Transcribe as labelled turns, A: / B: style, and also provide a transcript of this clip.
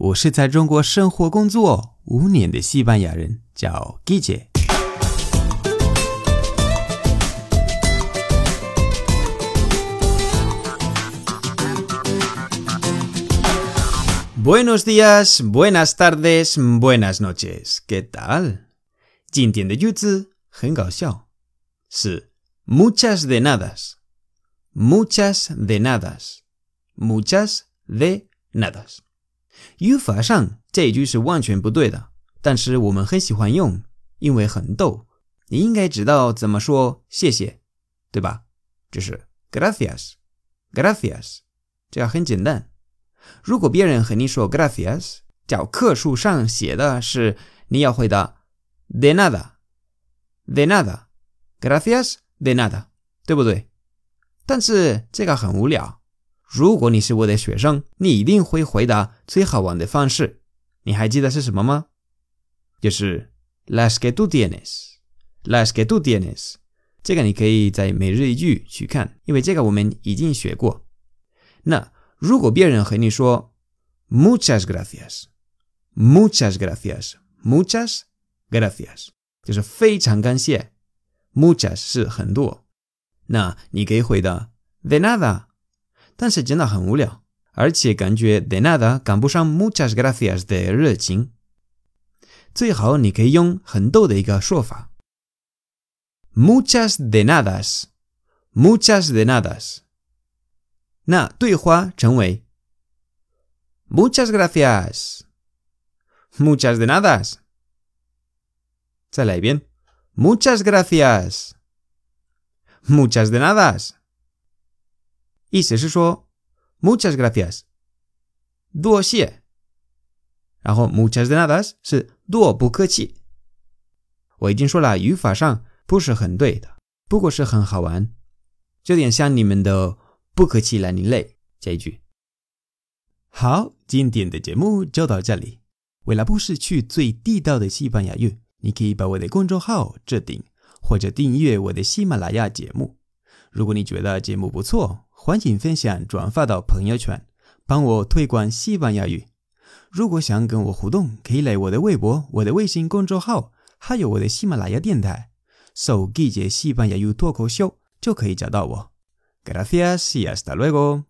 A: 我是在中国生活工作五年的西班牙人，叫 Guille。Buenos días, buenas tardes, buenas noches. ¿Qué tal? 今天的句子很搞笑，是 muchas de nadas, muchas de nadas, muchas de nadas。 语法上这一句是完全不对的，但是我们很喜欢用，因为很逗。你应该知道怎么说谢谢，对吧？就是 gracias，gracias，这样很简单。如果别人和你说 gracias，教科书上写的是你要回答 de nada，de nada，gracias de nada，对不对？但是这个很无聊。如果你是我的学生，你一定会回答最好玩的方式。你还记得是什么吗？就是 las que tú tienes，las que tú tienes。这个你可以在每日一句去看，因为这个我们已经学过。那如果别人和你说 muchas gracias，muchas gracias，muchas gracias，就是非常感谢。muchas 是很多，那你可以回答 de nada，但是真的很无聊，而且感觉 de nada 赶不上 muchas gracias 的热情。最好你可以用很逗的一个说法，muchas de nadas，muchas de nadas。那对话成为 Muchas gracias, muchas de nada。再来一遍，Muchas gracias, muchas de nada。 意思是说，Muchas gracias，多谢。然后 Muchas de nada 是多不客气。我已经说了，语法上不是很对的，不过是很好玩，有点像你们的。不客气了，你累。这一句。好，今天的节目就到这里。为了不失去最地道的西班牙语，你可以把我的公众号置顶，或者订阅我的喜马拉雅节目。如果你觉得节目不错，欢迎分享转发到朋友圈，帮我推广西班牙语。如果想跟我互动，可以来我的微博、我的微信公众号，还有我的喜马拉雅电台，搜“季节西班牙语脱口秀”就可以找到我。Gracias y hasta luego.